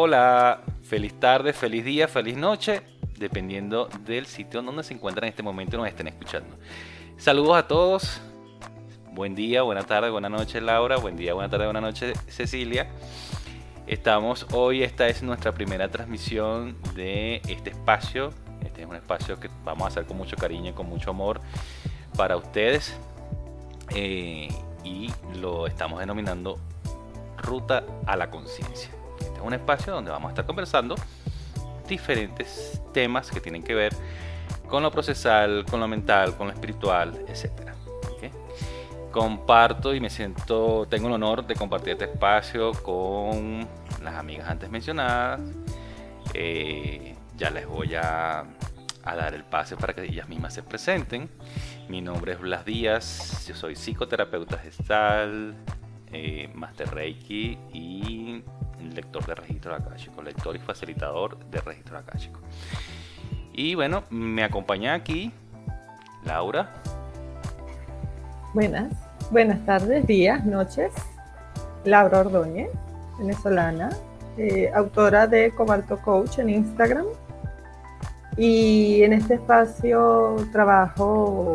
hola. Feliz tarde, feliz día, feliz noche, dependiendo del sitio donde se encuentran en este momento y nos estén escuchando. Saludos a todos. Buen día, buena tarde, buena noche Laura. Buen día, buena tarde, buena noche Cecilia. Estamos hoy, esta es nuestra primera transmisión de este espacio. Este es un espacio que vamos a hacer con mucho cariño y con mucho amor para ustedes. Eh, y lo estamos denominando Ruta a la Conciencia. Un espacio donde vamos a estar conversando diferentes temas que tienen que ver con lo procesal, con lo mental, con lo espiritual, etc. Comparto y me siento, tengo el honor de compartir este espacio con las amigas antes mencionadas. Eh, ya les voy a, a, dar el pase para que ellas mismas se presenten. Mi nombre es Blas Díaz, yo soy psicoterapeuta gestal, eh, Master Reiki y lector de registro akáshico, lector y facilitador de registro akáshico. Y bueno, me acompaña aquí Laura. Buenas, buenas tardes, días, noches. Laura Ordóñez, venezolana, eh, autora de Cobalto Coach en Instagram. Y en este espacio trabajo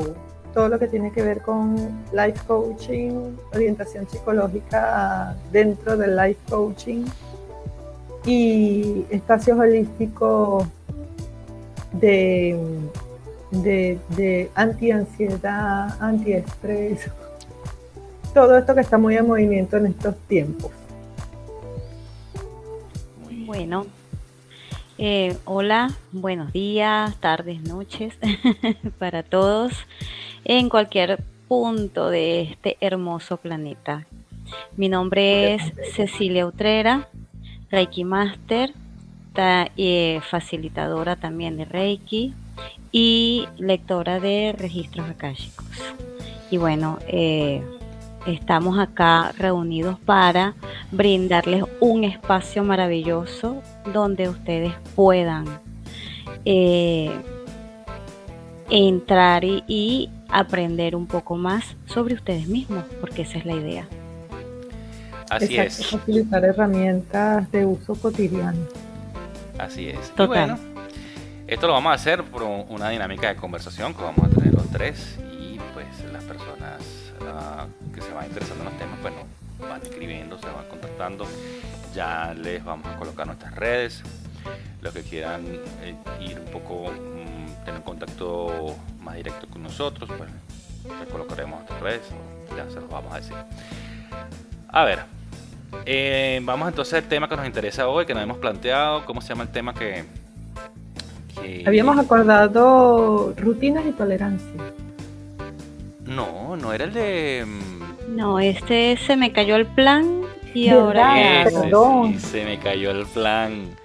todo lo que tiene que ver con life coaching, orientación psicológica dentro del life coaching y espacios holísticos de, de, de anti-ansiedad, anti-estrés, todo esto que está muy en movimiento en estos tiempos. Bueno, eh, hola, buenos días, tardes, noches para todos en cualquier punto de este hermoso planeta. Mi nombre es Cecilia Utrera, Reiki Master, eh, facilitadora también de Reiki y lectora de registros akáshicos. Y bueno, eh, estamos acá reunidos para brindarles un espacio maravilloso donde ustedes puedan eh, entrar y, aprender un poco más sobre ustedes mismos, porque esa es la idea. Así es. Utilizar herramientas de uso cotidiano. Así es. Y bueno, esto lo vamos a hacer por una dinámica de conversación que vamos a tener los tres y pues las personas ah, que se van interesando en los temas, pues van escribiendo, se van contactando. Ya les vamos a colocar nuestras redes. Los que quieran eh, ir un poco tener contacto más directo con nosotros, pues les colocaremos otra vez, ya se los vamos a decir. A ver, eh, vamos entonces al tema que nos interesa hoy, que nos hemos planteado, ¿cómo se llama el tema que... Habíamos acordado rutinas y tolerancia. No, no era el de... Mm, no, este se me cayó el plan y ahora... Ese, se me cayó el plan.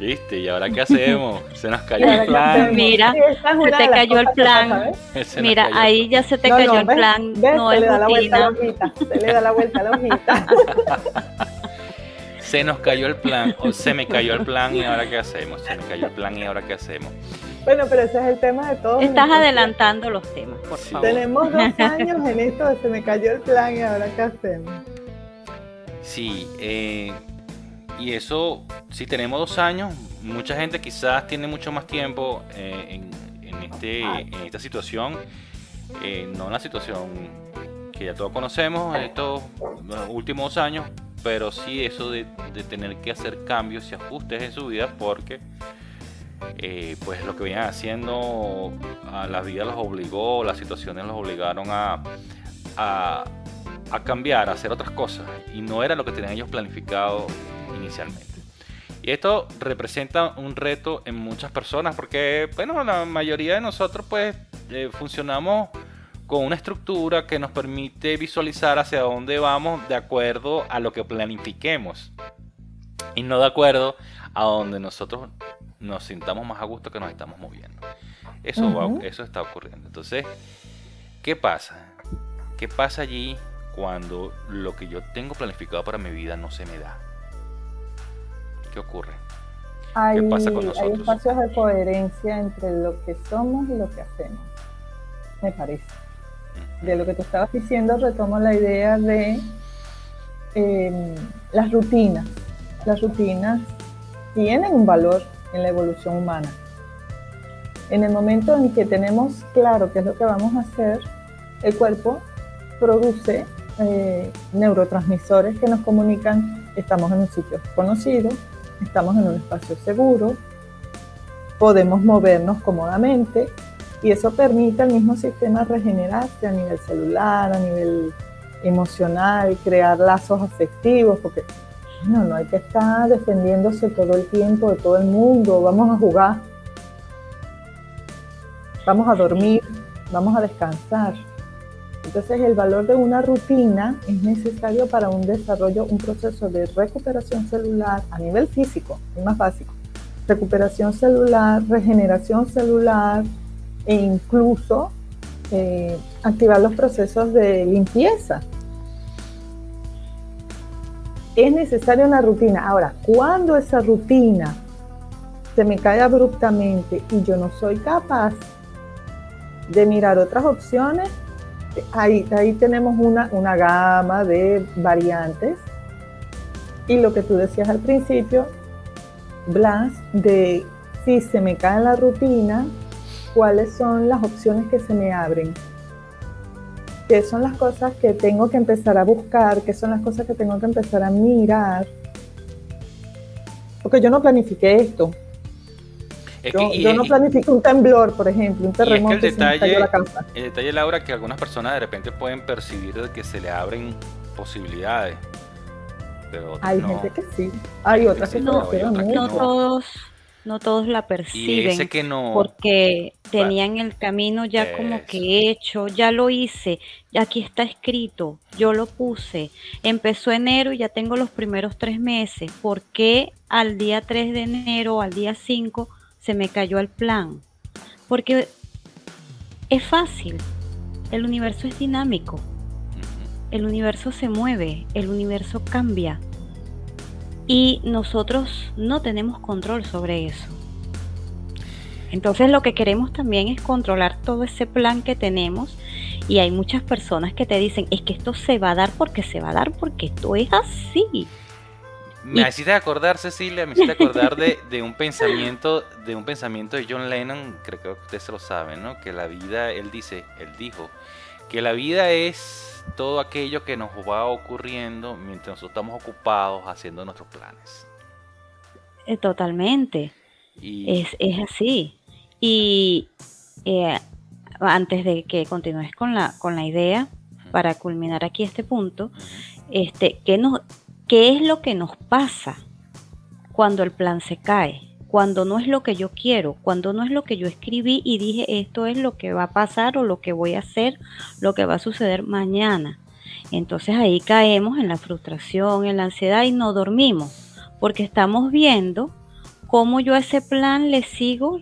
¿Viste? ¿Y ahora qué hacemos? Se nos cayó el plan. Mira, se te cayó el plan. Mira, ahí ya se te cayó el plan. no se le da la vuelta a la hojita. Se le da la vuelta a la hojita. se nos cayó el plan, o se me cayó el plan y ahora qué hacemos. Se me cayó el plan y ahora qué hacemos. Bueno, pero ese es el tema de todos. Estás adelantando los temas, por favor. Tenemos dos años en esto de se me cayó el plan y ahora qué hacemos. Sí, eh, y eso, si tenemos dos años, mucha gente quizás tiene mucho más tiempo eh, en, este, en esta situación, eh, no en la situación que ya todos conocemos en estos últimos años, pero sí eso de, tener que hacer cambios y ajustes en su vida porque eh, pues lo que venían haciendo a la vida los obligó, las situaciones los obligaron a, a, a cambiar, a hacer otras cosas y no era lo que tenían ellos planificado inicialmente. Y esto representa un reto en muchas personas porque, bueno, la mayoría de nosotros pues eh, funcionamos con una estructura que nos permite visualizar hacia dónde vamos de acuerdo a lo que planifiquemos y no de acuerdo a donde nosotros nos sintamos más a gusto que nos estamos moviendo. Eso, eso está ocurriendo. Entonces, ¿qué pasa? ¿Qué pasa allí cuando lo que yo tengo planificado para mi vida no se me da? ¿Qué ocurre? Hay, ¿Qué pasa con nosotros? Hay espacios de coherencia entre lo que somos y lo que hacemos, me parece. De lo que tú estabas diciendo, retomo la idea de em, las rutinas. Las rutinas tienen un valor en la evolución humana. En el momento en que tenemos claro qué es lo que vamos a hacer, el cuerpo produce eh, neurotransmisores que nos comunican estamos en un sitio conocido, estamos en un espacio seguro, podemos movernos cómodamente y eso permite al mismo sistema regenerarse a nivel celular, a nivel emocional, crear lazos afectivos, porque no, no hay que estar defendiéndose todo el tiempo de todo el mundo, vamos a jugar, vamos a dormir, vamos a descansar. Entonces el valor de una rutina es necesario para un desarrollo, un proceso de recuperación celular a nivel físico, es más básico. Recuperación celular, regeneración celular e incluso eh, activar los procesos de limpieza. Es necesaria una rutina. Ahora, cuando esa rutina se me cae abruptamente y yo no soy capaz de mirar otras opciones, ahí, ahí tenemos una, una gama de variantes. Y lo que tú decías al principio, Blas, de si se me cae la rutina, cuáles son las opciones que se me abren, qué son las cosas que tengo que empezar a buscar, qué son las cosas que tengo que empezar a mirar. Porque yo no planifiqué esto. Yo, no planifiqué un temblor, por ejemplo, un terremoto. el, detalle, la casa. el detalle, Laura, que algunas personas de repente pueden percibir que se le abren posibilidades. Pero hay gente que sí, hay otras que, no, no todos no todos la perciben porque tenían el camino ya como que hecho, ya lo hice, ya aquí está escrito, yo lo puse, empezó enero y ya tengo los primeros tres meses, ¿por qué al día 3 de enero, al día 5 se me cayó el plan? Porque es fácil, el universo es dinámico, el universo se mueve, el universo cambia y nosotros no tenemos control sobre eso. Entonces lo que queremos también es controlar todo ese plan que tenemos y hay muchas personas que te dicen, es que esto se va a dar porque se va a dar porque esto es así. Me hiciste acordar, Cecilia, me hiciste acordar de, un pensamiento, de un pensamiento de John Lennon, creo que ustedes lo saben, ¿no? Que la vida, él dice, él dijo, que la vida es todo aquello que nos va ocurriendo mientras nosotros estamos ocupados haciendo nuestros planes. Eh, totalmente. Es, así. Y eh, antes de que continúes con la, con la idea, para culminar aquí este punto, este, ¿qué, nos, ¿qué es lo que nos pasa cuando el plan se cae? cuando no es lo que yo quiero, cuando no es lo que yo escribí y dije esto es lo que va a pasar o lo que voy a hacer, lo que va a suceder mañana. Entonces ahí caemos en la frustración, en la ansiedad y no dormimos, porque estamos viendo cómo yo a ese plan le sigo,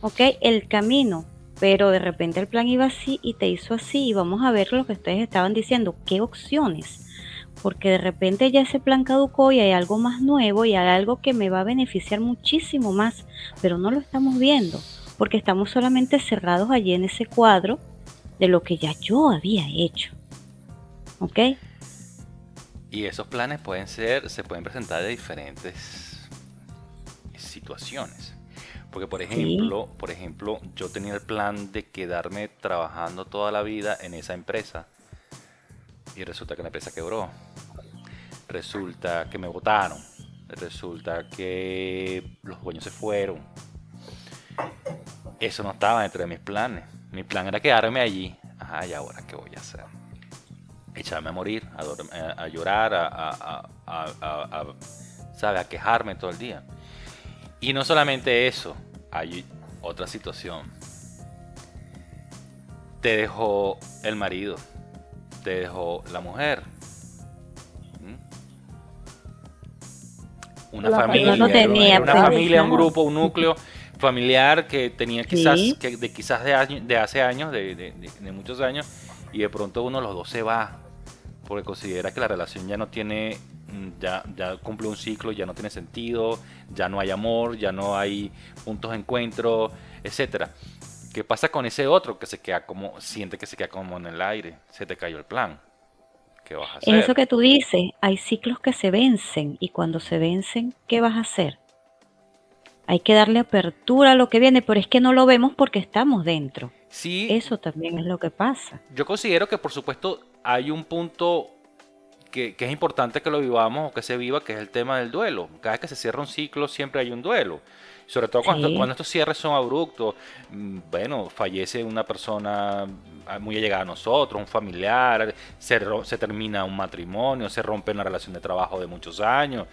ok, el camino, pero de repente el plan iba así y te hizo así y vamos a ver lo que ustedes estaban diciendo, qué opciones porque de repente ya ese plan caducó y hay algo más nuevo y hay algo que me va a beneficiar muchísimo más, pero no lo estamos viendo, porque estamos solamente cerrados allí en ese cuadro de lo que ya yo había hecho. ¿Ok? Y esos planes pueden ser, se pueden presentar de diferentes situaciones. Porque por ejemplo, por ejemplo, yo tenía el plan de quedarme trabajando toda la vida en esa empresa y resulta que la empresa quebró. Resulta que me votaron. Resulta que los dueños se fueron. Eso no estaba dentro de mis planes. Mi plan era quedarme allí. Ajá, ¿y ahora qué voy a hacer? Echarme a morir, a, llorar, a, a, ¿sabe? a quejarme todo el día. Y no solamente eso, hay otra situación. Te dejó el marido te dejó la mujer. ¿Mm? Una familia, una familia, un grupo, un núcleo familiar que tenía quizás, que de quizás de, de hace años, de, de, muchos años, y de pronto uno de los dos se va porque considera que la relación ya no tiene, mm, ya, ya cumple un ciclo, ya no tiene sentido, ya no hay amor, ya no hay puntos de encuentro, etcétera. ¿Qué pasa con ese otro que se queda como, siente que se queda como en el aire? Se te cayó el plan. ¿Qué vas a hacer? Eso que tú dices, hay ciclos que se vencen y cuando se vencen, ¿qué vas a hacer? Hay que darle apertura a lo que viene, pero es que no lo vemos porque estamos dentro. Sí. Eso también es lo que pasa. Yo considero que, por supuesto, hay un punto que, es importante que lo vivamos o que se viva, que es el tema del duelo. Cada vez que se cierra un ciclo, siempre hay un duelo. Sobre todo cuando, cuando estos cierres son abruptos. Mm, bueno, fallece una persona muy allegada a nosotros, un familiar, se, se termina un matrimonio, se rompe una relación de trabajo de muchos años,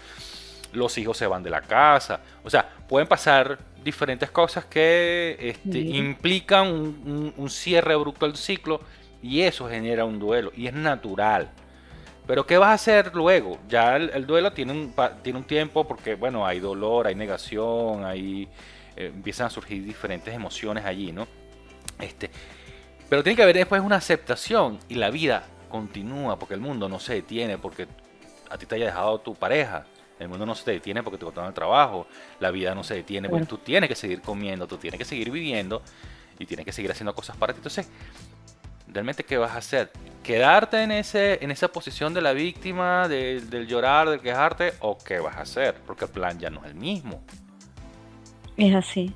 los hijos se van de la casa. O sea, pueden pasar diferentes cosas que este, implican un, un cierre abrupto del ciclo y eso genera un duelo y es natural. Pero ¿qué vas a hacer luego? Ya el, duelo tiene un, tiene un tiempo porque, bueno, hay dolor, hay negación, hay, eh, empiezan a surgir diferentes emociones allí, ¿no? Este, pero tiene que haber después una aceptación y la vida continúa porque el mundo no se detiene porque a ti te haya dejado tu pareja. El mundo no se detiene porque te cortaron el trabajo. La vida no se detiene porque tú tienes que seguir comiendo, tú tienes que seguir viviendo y tienes que seguir haciendo cosas para ti. Entonces, realmente qué vas a hacer quedarte en ese en esa posición de la víctima del llorar del quejarte o qué vas a hacer porque el plan ya no es el mismo. Es así.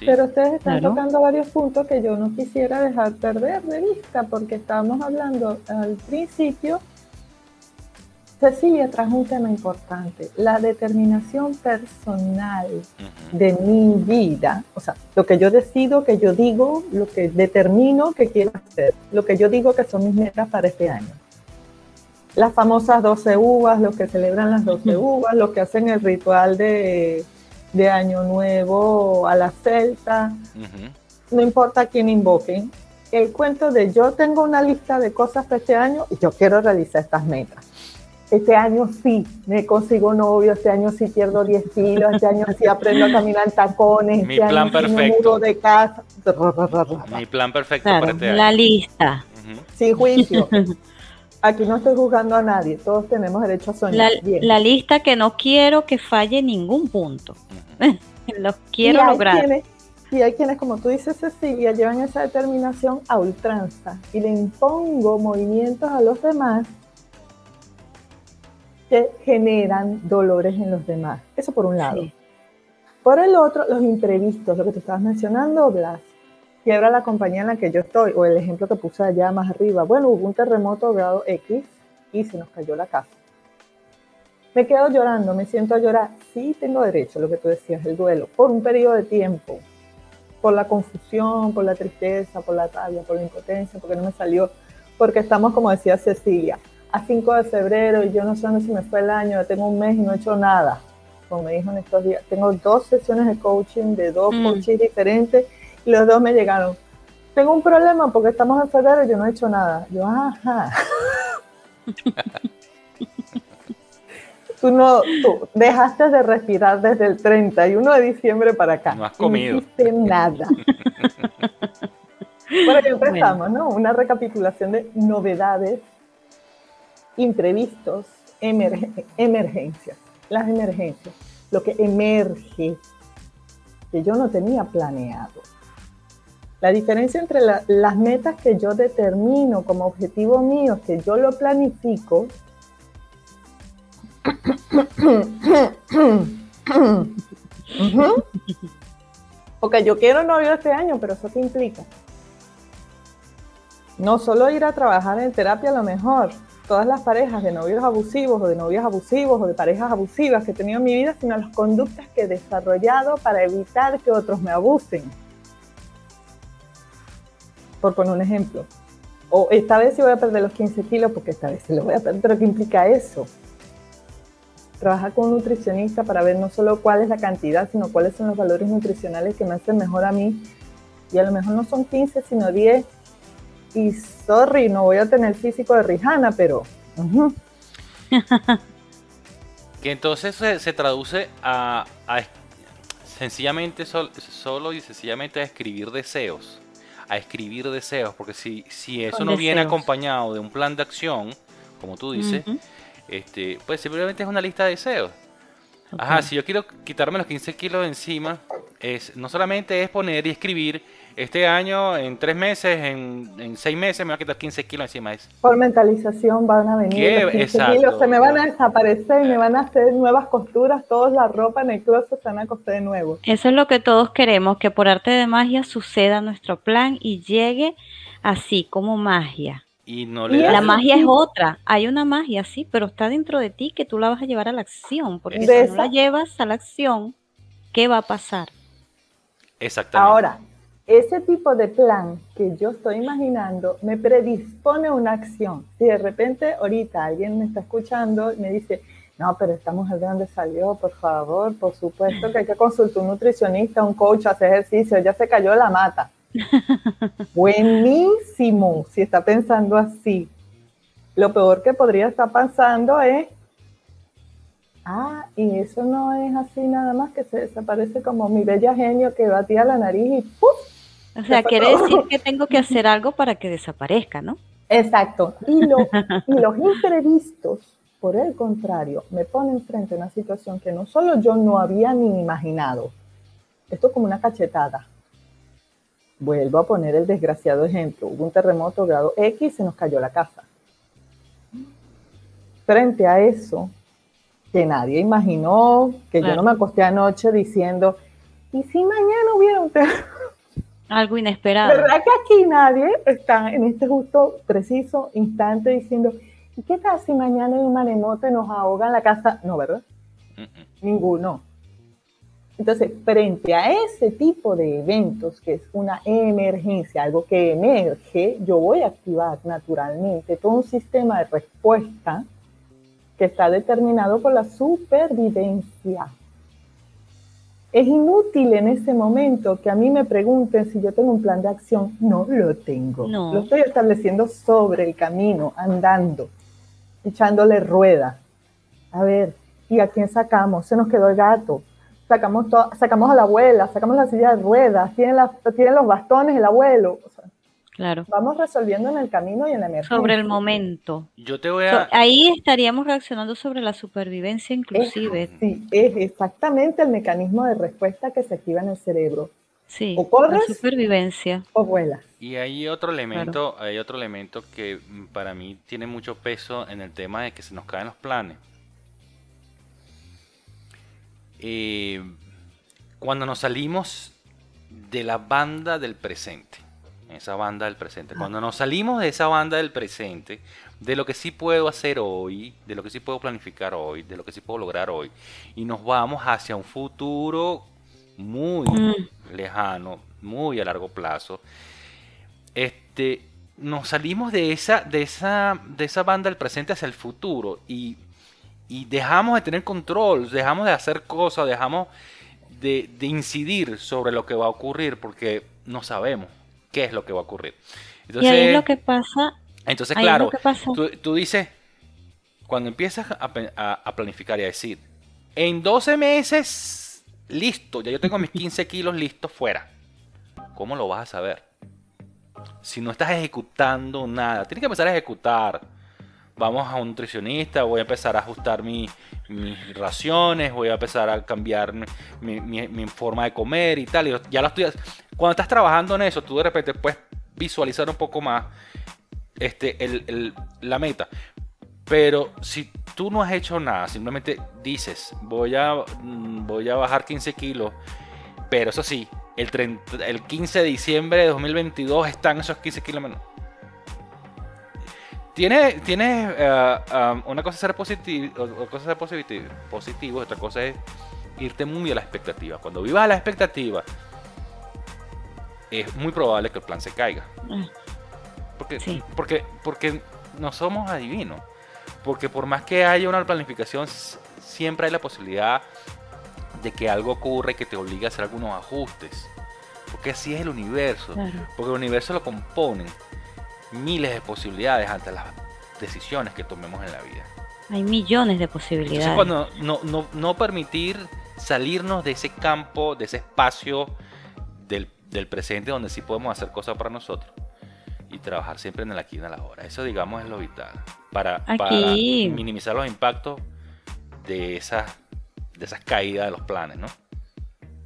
Pero ustedes están tocando varios puntos que yo no quisiera dejar perder de vista porque estábamos hablando al principio Cecilia trajo un tema importante, la determinación personal de mi vida, o sea, lo que yo decido, que yo digo, lo que determino que quiero hacer, lo que yo digo que son mis metas para este año. Las famosas 12 uvas, los que celebran las 12 uvas, los que hacen el ritual de, Año Nuevo a la celta, no importa quién invoquen, el cuento de yo tengo una lista de cosas para este año y yo quiero realizar estas metas este año sí me consigo novio, este año sí pierdo 10 kilos, este año sí aprendo a caminar en tacones, Mi este plan año perfecto. Sí me mudo de casa. Mi plan perfecto para este La lista. Sin juicio. Aquí no estoy juzgando a nadie, todos tenemos derecho a soñar. La, la lista que no quiero que falle ningún punto. Los quiero lograr. y hay quienes, como tú dices, Cecilia, llevan esa determinación a ultranza y le impongo movimientos a los demás que generan dolores en los demás. Eso por un lado. Por el otro, los imprevistos, lo que tú estabas mencionando, Blas. Quiebra la compañía en la que yo estoy, o el ejemplo que puse allá más arriba. Bueno, hubo un terremoto grado X y se nos cayó la casa. Me quedo llorando, me siento a llorar. Sí, tengo derecho, lo que tú decías, el duelo, por un periodo de tiempo, por la confusión, por la tristeza, por la rabia, por la impotencia, porque no me salió, porque estamos, como decía Cecilia, a 5 de febrero y yo no sé dónde se me fue el año, tengo un mes y no he hecho nada. Como me dijo en estos días, tengo dos sesiones de coaching de dos mm. coaches diferentes y los dos me llegaron. Tengo un problema porque estamos en febrero y yo no he hecho nada. Yo, ajá. tú no, tú dejaste de respirar desde el 31 de diciembre para acá. No has comido. No hiciste nada. bueno, empezamos, ¿no? Una recapitulación de novedades imprevistos, emergencias. Las emergencias, lo que emerge, que yo no tenía planeado. La diferencia entre las metas que yo determino como objetivo mío, que yo lo planifico, porque yo quiero novio este año, pero eso qué implica. No solo ir a trabajar en terapia a lo mejor, todas las parejas de novios abusivos o de novias abusivos o de parejas abusivas que he tenido en mi vida, sino las conductas que he desarrollado para evitar que otros me abusen. Por poner un ejemplo. O esta vez sí voy a perder los 15 kilos porque esta vez sí lo voy a perder. Pero ¿qué implica eso? Trabajar con un nutricionista para ver no solo cuál es la cantidad, sino cuáles son los valores nutricionales que me hacen mejor a mí. Y a lo mejor no son 15, sino 10 y sorry, no voy a tener físico de Rihanna, pero... que entonces se, traduce a, sencillamente solo y sencillamente a escribir deseos. A escribir deseos, porque si, si eso no viene acompañado de un plan de acción, como tú dices, este, pues simplemente es una lista de deseos. Ajá, si yo quiero quitarme los 15 kilos de encima, es no solamente es poner y escribir, este año, en tres meses, en, en seis meses, me va a quitar 15 kilos encima. Es. Por mentalización van a venir. Los 15 kilos se me van a desaparecer, y me van a hacer nuevas costuras, toda la ropa en el closet se van a coser de nuevo. Eso es lo que todos queremos, que por arte de magia suceda nuestro plan y llegue así como magia. Y no la magia es otra. Hay una magia, sí, pero está dentro de ti que tú la vas a llevar a la acción. Porque si no la llevas a la acción, ¿qué va a pasar? Exactamente. Ahora, ese tipo de plan que yo estoy imaginando me predispone a una acción. Si de repente ahorita alguien me está escuchando y me dice, no, pero esta mujer de dónde salió, por favor, por supuesto que hay que consultar un nutricionista, un coach, hacer ejercicio, ya se cayó la mata. Buenísimo, si está pensando así. Lo peor que podría estar pensando es, ah, y eso no es así nada más que se desaparece como mi bella genio que batía la nariz y ¡puf! O sea, quiere decir que tengo que hacer algo para que desaparezca, ¿no? Exacto. Y, y los imprevistos, por el contrario, me ponen frente a una situación que no solo yo no había ni imaginado, esto es como una cachetada Vuelvo a poner el desgraciado ejemplo. Hubo un terremoto grado X y se nos cayó la casa. Frente a eso, que nadie imaginó, que yo no me acosté anoche diciendo, ¿y si mañana hubiera un terremoto? Algo inesperado. ¿Verdad que aquí nadie está en este justo, preciso instante diciendo, ¿y qué tal si mañana hay un maremoto y nos ahoga en la casa? No, ¿verdad? Ninguno. Entonces, frente a ese tipo de eventos, que es una emergencia, algo que emerge, yo voy a activar naturalmente todo un sistema de respuesta que está determinado por la supervivencia. Es inútil en ese momento que a mí me pregunten si yo tengo un plan de acción. No lo tengo. Lo estoy estableciendo sobre el camino, andando, echándole rueda. A ver, ¿y a quién sacamos? Se nos quedó el gato sacamos, sacamos a la abuela, sacamos la silla de ruedas, tienen, los bastones el abuelo. claro. Vamos resolviendo en el camino y en la emergencia. Sobre el momento. Yo te voy a... ahí estaríamos reaccionando sobre la supervivencia inclusive. sí, es exactamente el mecanismo de respuesta que se activa en el cerebro. Sí, o corres, la supervivencia. O vuelas. Y hay otro elemento, hay otro elemento que para mí tiene mucho peso en el tema de que se nos caen los planes. Eh, cuando nos salimos de la banda del presente, esa banda del presente, cuando nos salimos de esa banda del presente, de lo que sí puedo hacer hoy, de lo que sí puedo planificar hoy, de lo que sí puedo lograr hoy, y nos vamos hacia un futuro muy mm. lejano, muy a largo plazo, este, nos salimos de esa, de esa, de esa banda del presente hacia el futuro. Y y dejamos de tener control, dejamos de hacer cosas, dejamos de, incidir sobre lo que va a ocurrir porque no sabemos qué es lo que va a ocurrir. Entonces, y ahí es lo que pasa. Entonces, claro, tú, dices, cuando empiezas a, planificar y a decir, en 12 meses, listo, ya yo tengo mis 15 kilos listos fuera. ¿Cómo lo vas a saber? Si no estás ejecutando nada, tienes que empezar a ejecutar vamos a un nutricionista, voy a empezar a ajustar mis raciones, voy a empezar a cambiar mi, forma de comer y tal. Y ya lo cuando estás trabajando en eso, tú de repente puedes visualizar un poco más este, la meta. Pero si tú no has hecho nada, simplemente dices, voy a, mm, voy a bajar 15 kilos, pero eso sí, el, el 15 de diciembre de 2022 están esos 15 kilos menos tiene, tiene um, una cosa es ser positivo, otra cosa ser positivo, positivo, otra cosa es irte muy a la expectativa. Cuando vivas a la expectativa, es muy probable que el plan se caiga. Mm. Porque, porque, porque no somos adivinos. Porque por más que haya una planificación, siempre hay la posibilidad de que algo ocurra y que te obligue a hacer algunos ajustes. Porque así es el universo. Porque el universo lo componen miles de posibilidades ante las decisiones que tomemos en la vida. Hay millones de posibilidades. cuando no, no, permitir salirnos de ese campo, de ese espacio del, presente donde sí podemos hacer cosas para nosotros y trabajar siempre en el aquí y en la hora. Eso, digamos, es lo vital para, para minimizar los impactos de esas de esas caídas de los planes, ¿no?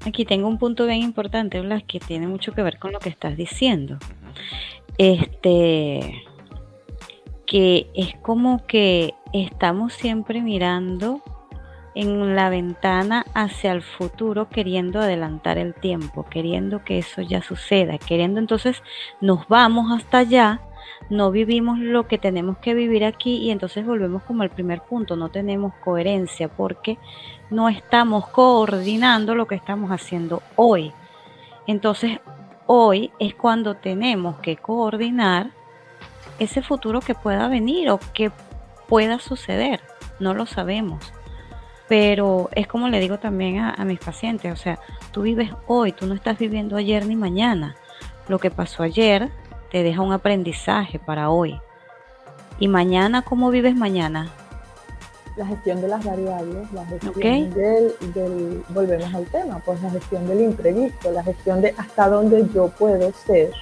Aquí tengo un punto bien importante, Blas, que tiene mucho que ver con lo que estás diciendo. Este que es como que estamos siempre mirando en la ventana hacia el futuro queriendo adelantar el tiempo, queriendo que eso ya suceda, queriendo entonces nos vamos hasta allá, no vivimos lo que tenemos que vivir aquí y entonces volvemos como al primer punto, no tenemos coherencia porque no estamos coordinando lo que estamos haciendo hoy. Entonces hoy es cuando tenemos que coordinar ese futuro que pueda venir o que pueda suceder, no lo sabemos. Pero es como le digo también a, mis pacientes, o sea, tú vives hoy, tú no estás viviendo ayer ni mañana. Lo que pasó ayer te deja un aprendizaje para hoy. ¿Y mañana cómo vives mañana? La gestión de las variables, la gestión del, del, volvemos al tema, pues la gestión del imprevisto, la gestión de hasta dónde yo puedo ser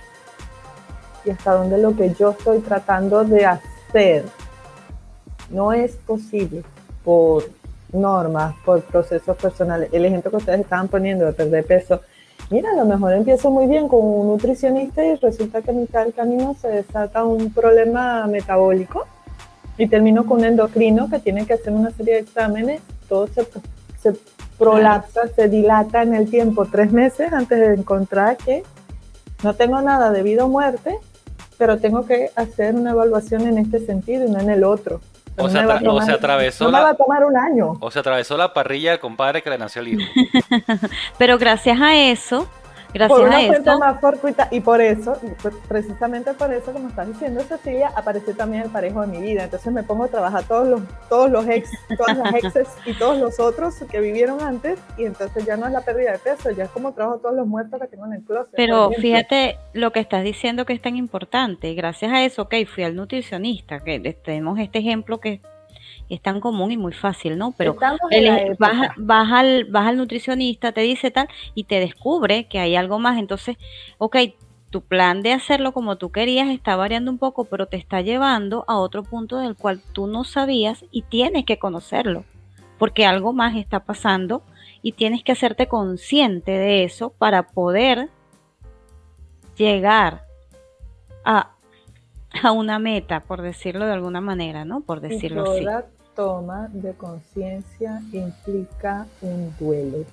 y hasta dónde lo que yo estoy tratando de hacer. No es posible por normas, por procesos personales. El ejemplo que ustedes estaban poniendo de perder peso, mira, a lo mejor empiezo muy bien con un nutricionista y resulta que a mitad del camino se desata un problema metabólico y termino con un endocrino que tiene que hacer una serie de exámenes, todo se, se prolapsa, se dilata en el tiempo, tres meses antes de encontrar que no tengo nada de vida o muerte, pero tengo que hacer una evaluación en este sentido y no en el otro. O, se atravesó. la, va a tomar un año. O se atravesó la parrilla del compadre que le nació el hijo. Pero gracias a eso, Gracias por una a eso. más fortuita y por eso, pues, precisamente por eso, como estás diciendo Cecilia, apareció también el parejo de mi vida. Entonces me pongo a trabajar todos los, todos los ex, todas las exes y todos los otros que vivieron antes y entonces ya no es la pérdida de peso, ya es como trabajo todos los muertos que tengo en el closet. Pero fíjate lo que estás diciendo que es tan importante. Gracias a eso, ok, fui al nutricionista, que tenemos este ejemplo que es tan común y muy fácil, ¿no? Pero vas, al, vas al nutricionista, te dice tal, y te descubre que hay algo más. Entonces, ok, tu plan de hacerlo como tú querías está variando un poco, pero te está llevando a otro punto del cual tú no sabías y tienes que conocerlo, porque algo más está pasando y tienes que hacerte consciente de eso para poder llegar a, a una meta, por decirlo de alguna manera, ¿no? Por decirlo así toma de conciencia implica un duelo.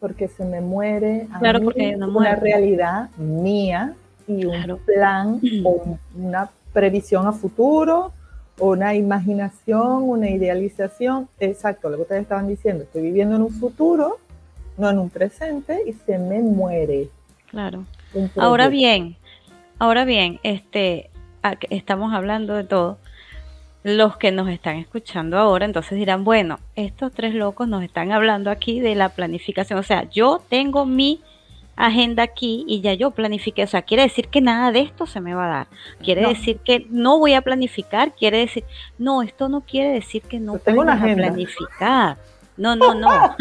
Porque se me muere a una, realidad mía y un plan o una previsión a futuro, una imaginación, una idealización. Exacto, lo que ustedes estaban diciendo. Estoy viviendo en un futuro, no en un presente, y se me muere. Claro. Ahora bien, ahora bien, este, estamos hablando de todo los que nos están escuchando ahora, entonces dirán, bueno, estos tres locos nos están hablando aquí de la planificación. O sea, yo tengo mi agenda aquí y ya yo planifiqué. O sea, quiere decir que nada de esto se me va a dar. Quiere decir que no voy a planificar. Quiere decir, no, esto no quiere decir que no tengo a planificar. No, no, no.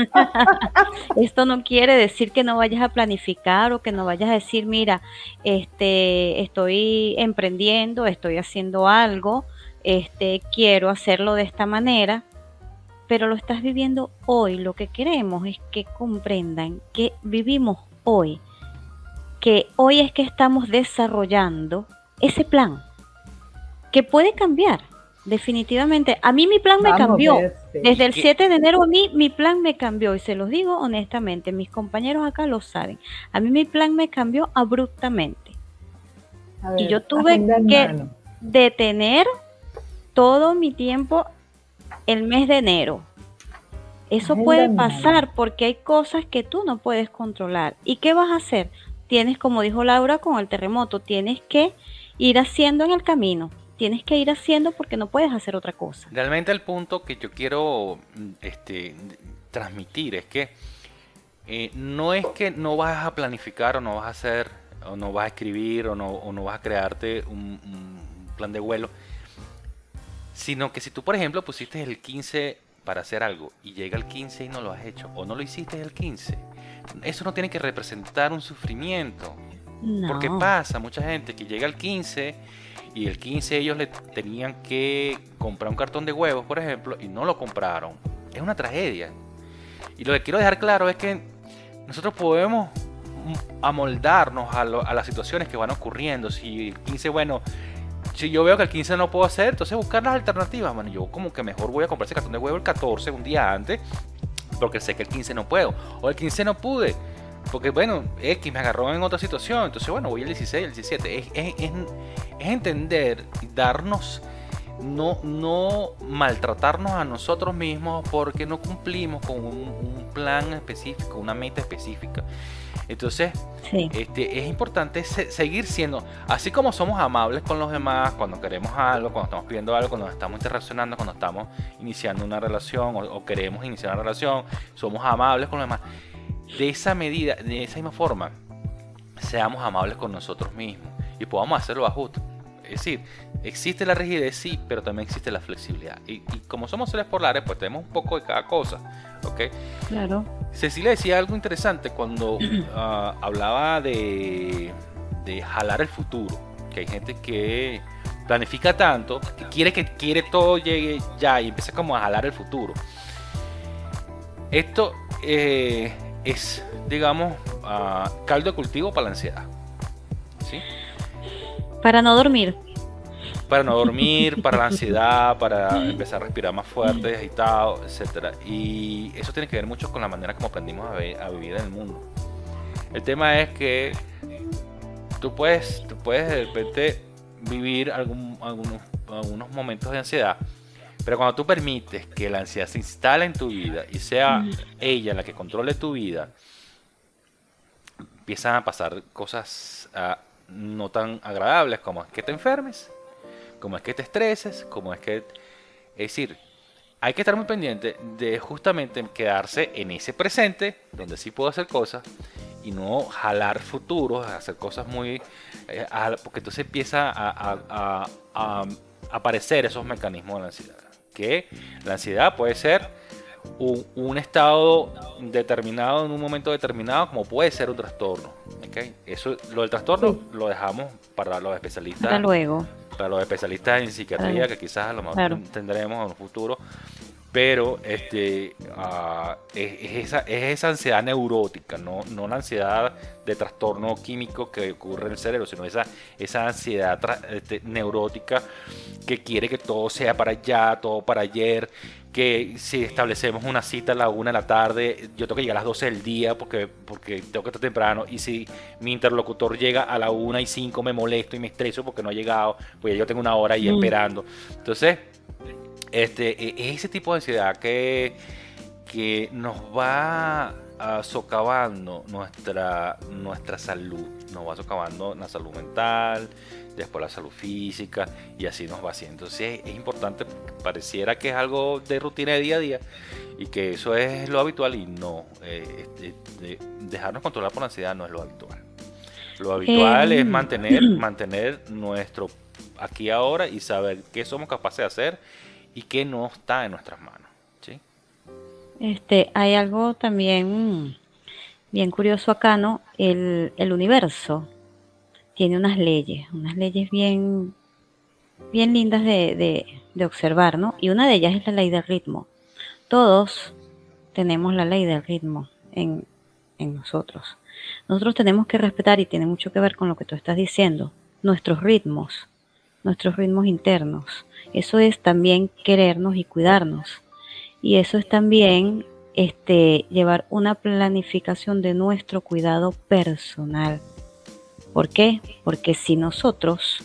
Esto no quiere decir que no vayas a planificar o que no vayas a decir, mira, este, estoy emprendiendo, estoy haciendo algo, este, quiero hacerlo de esta manera, pero lo estás viviendo hoy. Lo que queremos es que comprendan que vivimos hoy, que hoy es que estamos desarrollando ese plan, que puede cambiar. Definitivamente, a mí mi plan me cambió. Desde el 7 de enero a mí mi plan me cambió y se los digo honestamente, mis compañeros acá lo saben. A mí mi plan me cambió abruptamente. y yo tuve que detener todo mi tiempo el mes de enero. Eso puede pasar porque hay cosas que tú no puedes controlar. ¿Y qué vas a hacer? Tienes, como dijo Laura con el terremoto, tienes que ir haciendo en el camino. Tienes que ir haciendo porque no puedes hacer otra cosa. Realmente el punto que yo quiero este, transmitir es que eh, no es que no vas a planificar o no vas a hacer o no vas a escribir o no, o no vas a crearte un plan de vuelo Sino que si tú, por ejemplo, pusiste el 15 para hacer algo y llega el 15 y no lo has hecho, o no lo hiciste el 15, eso no tiene que representar un sufrimiento. Porque pasa, mucha gente que llega el 15 y el 15 ellos le tenían que comprar un cartón de huevos, por ejemplo, y no lo compraron. es una tragedia. Y lo que quiero dejar claro es que nosotros podemos amoldarnos a, a las situaciones que van ocurriendo. Si el 15, bueno, si yo veo que el 15 no puedo hacer, entonces buscar las alternativas. Bueno, yo como que mejor voy a comprar ese cartón de huevo el 14 un día antes, porque sé que el 15 no puedo. O el 15 no pude, porque bueno, X me agarró en otra situación. Entonces, bueno, voy el 16, el 17. Es, es, es, es entender, darnos no, no maltratarnos a nosotros mismos porque no cumplimos con un, plan específico, una meta específica. Entonces, este, es importante seguir siendo, así como somos amables con los demás cuando queremos algo, cuando estamos pidiendo algo, cuando estamos interaccionando, cuando estamos iniciando una relación o, queremos iniciar una relación, somos amables con los demás. De esa medida, de esa misma forma, seamos amables con nosotros mismos y podamos hacer los ajustes. Es decir, existe la rigidez, sí, pero también existe la flexibilidad. Y, como somos seres polares, pues tenemos un poco de cada cosa. ¿Ok? Claro. Cecilia decía algo interesante cuando ah, hablaba de, de jalar el futuro. Que hay gente que planifica tanto, que quiere que quiere todo llegue ya y empieza como a jalar el futuro. Esto eh, es, digamos, uh, caldo de cultivo para la ansiedad. ¿Sí? Para no dormir. Para no dormir, para la ansiedad, para empezar a respirar más fuerte, agitado, etc. Y eso tiene que ver mucho con la manera como aprendimos a, vivir en el mundo. El tema es que tú puedes, tú puedes de repente vivir algún, algunos, algunos momentos de ansiedad, pero cuando tú permites que la ansiedad se instale en tu vida y sea ella la que controle tu vida, empiezan a pasar cosas ah, no tan agradables como es que te enfermes, como es que te estreses, como es que... Es decir, hay que estar muy pendiente de justamente quedarse en ese presente, donde sí puedo hacer cosas, y no jalar futuros, hacer cosas muy... Eh, porque entonces empieza a, aparecer esos mecanismos de la ansiedad. Que la ansiedad puede ser un, estado determinado en un momento determinado, como puede ser un trastorno. Eso, lo del trastorno lo dejamos para los especialistas. Para luego. Para los especialistas en psiquiatría, que quizás a lo mejor tendremos en un futuro. Pero este, ah, es, esa, es esa ansiedad neurótica, no, no la ansiedad de trastorno químico que ocurre en el cerebro, sino esa, esa ansiedad este, neurótica que quiere que todo sea para allá, todo para ayer, que si establecemos una cita a la una de la tarde, yo tengo que llegar a las 12 del día porque, porque tengo que estar temprano. Y si mi interlocutor llega a la una y cinco, me molesto y me estreso porque no ha llegado, pues yo tengo una hora ahí mm. esperando. Entonces, este, e, ese tipo de ansiedad que, que nos va socavando nuestra, nuestra salud, nos va socavando la salud mental, después la salud física y así nos va haciendo. Entonces es, importante, pareciera que es algo de rutina de día a día y que eso es lo habitual y no, eh, este, dejarnos controlar por la ansiedad no es lo habitual. Lo habitual es em, mantener, mantener nuestro aquí ahora y saber qué somos capaces de hacer y qué no está en nuestras manos. ¿sí? Este, hay algo también bien curioso acá, ¿no? El, el universo tiene unas leyes, unas leyes bien, bien lindas de, observar, ¿no? Y una de ellas es la ley del ritmo. Todos tenemos la ley del ritmo en, en nosotros. Nosotros tenemos que respetar, y tiene mucho que ver con lo que tú estás diciendo, nuestros ritmos, nuestros ritmos internos. Eso es también querernos y cuidarnos. Y eso es también este, llevar una planificación de nuestro cuidado personal. ¿Por qué? Porque si nosotros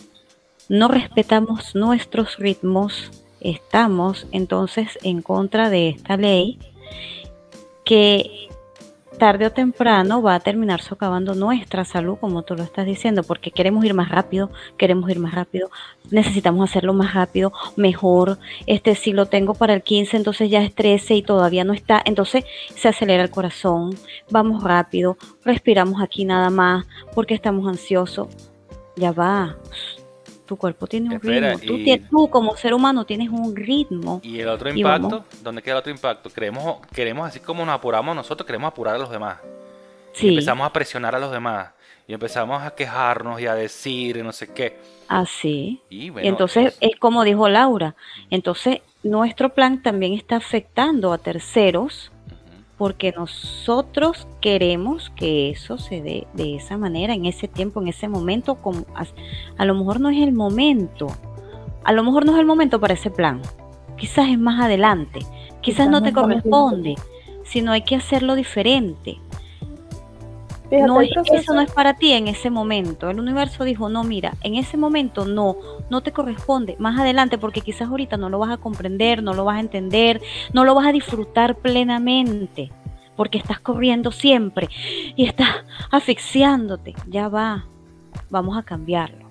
no respetamos nuestros ritmos, estamos entonces en contra de esta ley que tarde o temprano va a terminar socavando nuestra salud, como tú lo estás diciendo, porque queremos ir más rápido, queremos ir más rápido, necesitamos hacerlo más rápido, mejor. Este, si lo tengo para el 15, entonces ya es 13 y todavía no está, entonces se acelera el corazón, vamos rápido, respiramos aquí nada más, porque estamos ansiosos. Ya va, tu cuerpo tiene un ritmo. Tú, como ser humano tienes un ritmo. Y el otro impacto, ¿dónde queda el otro impacto? Queremos, queremos así como nos apuramos nosotros, queremos apurar a los demás. Sí. empezamos a presionar a los demás. y empezamos a quejarnos y a decir no sé qué. Así. y, entonces es... como dijo Laura, entonces nuestro plan también está afectando a terceros porque nosotros queremos que eso se dé de esa manera, en ese tiempo, en ese momento, como a, lo mejor no es el momento, a lo mejor no es el momento para ese plan, quizás es más adelante, quizás, no te corresponde, sino hay que hacerlo diferente. No, eso no es para ti en ese momento. El universo dijo, no, mira, en ese momento no, no te corresponde. Más adelante, porque quizás ahorita no lo vas a comprender, no lo vas a entender, no lo vas a disfrutar plenamente, porque estás corriendo siempre y estás asfixiándote. Ya va, vamos a cambiarlo.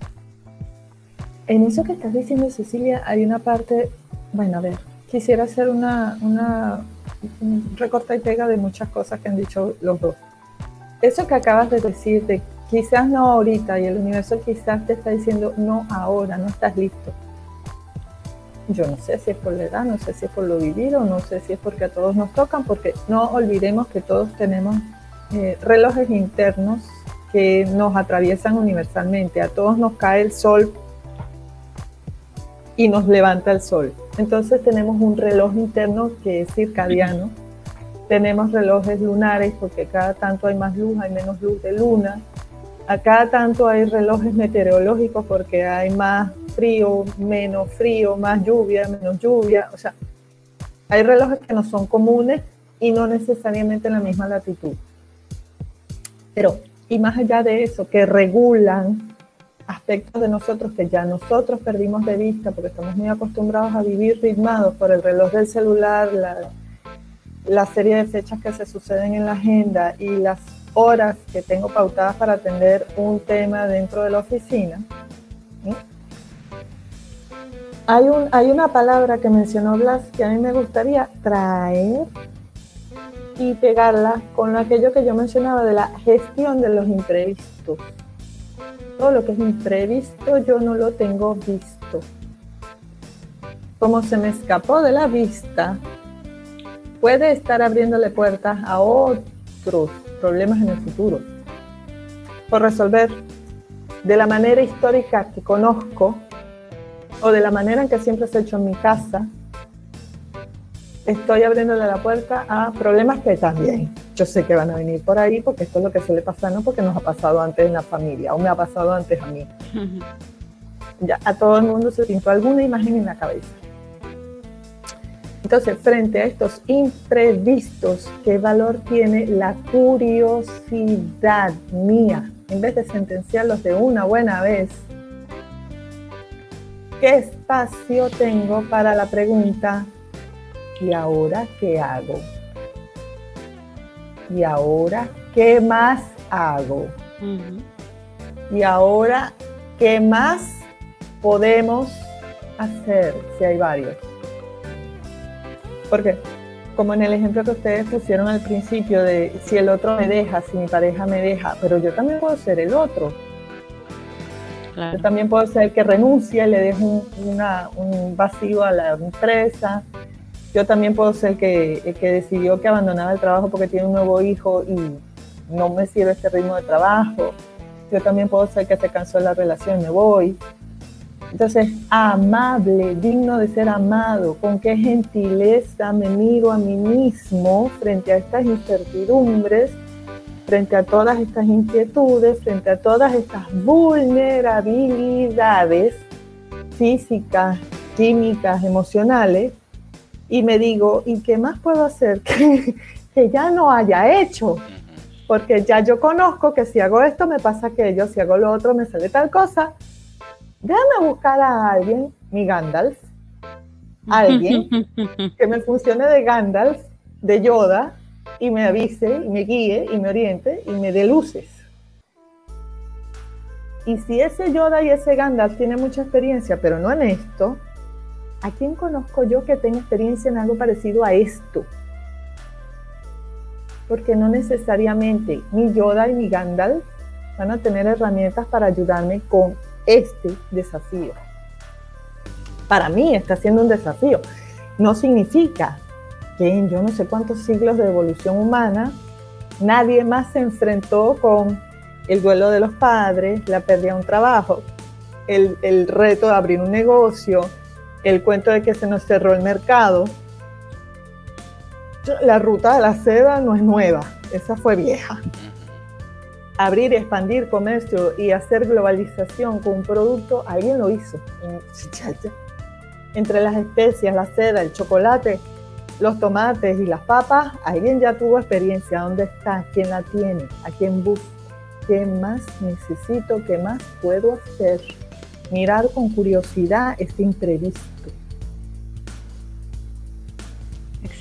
En eso que estás diciendo, Cecilia, hay una parte, bueno, a ver, quisiera hacer una, una recorta y pega de muchas cosas que han dicho los dos. Eso que acabas de decir, de quizás no ahorita, y el universo quizás te está diciendo no ahora, no estás listo. Yo no sé si es por la edad, no sé si es por lo vivido, no sé si es porque a todos nos tocan, porque no olvidemos que todos tenemos eh, relojes internos que nos atraviesan universalmente. A todos nos cae el sol y nos levanta el sol. Entonces tenemos un reloj interno que es circadiano. Tenemos relojes lunares porque cada tanto hay más luz, hay menos luz de luna. A cada tanto hay relojes meteorológicos porque hay más frío, menos frío, más lluvia, menos lluvia. O sea, hay relojes que no son comunes y no necesariamente en la misma latitud. Pero, y más allá de eso, que regulan aspectos de nosotros que ya nosotros perdimos de vista porque estamos muy acostumbrados a vivir ritmados por el reloj del celular, la, la serie de fechas que se suceden en la agenda y las horas que tengo pautadas para atender un tema dentro de la oficina. Hay, un, hay una palabra que mencionó Blas que a mí me gustaría traer y pegarla con aquello que yo mencionaba de la gestión de los imprevistos todo lo que es imprevisto yo no lo tengo visto. Como se me escapó de la vista, puede estar abriéndole puertas a otros problemas en el futuro. Por resolver de la manera histórica que conozco o de la manera en que siempre se ha hecho en mi casa, estoy abriéndole la puerta a problemas que también yo sé que van a venir por ahí porque esto es lo que suele pasar, no porque nos ha pasado antes en la familia o me ha pasado antes a mí. Ya a todo el mundo se pintó alguna imagen en la cabeza. Entonces, frente a estos imprevistos, ¿qué valor tiene la curiosidad mía? En vez de sentenciarlos de una buena vez, ¿qué espacio tengo para la pregunta, ¿y ahora qué hago? ¿y ahora qué más hago? ¿Y ahora qué más podemos hacer si hay varios? Porque, como en el ejemplo que ustedes pusieron al principio de si el otro me deja, si mi pareja me deja, pero yo también puedo ser el otro. Yo también puedo ser el que renuncia y le dejo un vacío a la empresa yo también puedo ser que, el que decidió que abandonaba el trabajo porque tiene un nuevo hijo y no me sirve este ritmo de trabajo. Yo también puedo ser que se cansó la relación y me voy. Entonces, amable, digno de ser amado, con qué gentileza me miro a mí mismo frente a estas incertidumbres, frente a todas estas inquietudes, frente a todas estas vulnerabilidades físicas, químicas, emocionales, y me digo, ¿y qué más puedo hacer que, que ya no haya hecho? Porque ya yo conozco que si hago esto me pasa aquello, si hago lo otro me sale tal cosa. Déjame buscar a alguien, mi Gandalf, alguien que me funcione de Gandalf, de Yoda, y me avise, y me guíe, y me oriente, y me dé luces. Y si ese Yoda y ese Gandalf tiene mucha experiencia, pero no en esto, ¿A quién conozco yo que tenga experiencia en algo parecido a esto? Porque no necesariamente mi Yoda y mi Gandalf van a tener herramientas para ayudarme con este desafío. Para mí está siendo un desafío. No significa que en yo no sé cuántos siglos de evolución humana nadie más se enfrentó con el duelo de los padres, la pérdida de un trabajo, el, el reto de abrir un negocio, el cuento de que se nos cerró el mercado. La ruta de la seda no es nueva, esa fue vieja. Abrir y expandir comercio y hacer globalización con un producto, alguien lo hizo. Entre las especias, la seda, el chocolate, los tomates y las papas, alguien ya tuvo experiencia. ¿Dónde está? ¿Quién la tiene? ¿A quién busca? ¿Qué más necesito? ¿Qué más puedo hacer? Mirar con curiosidad este imprevisto.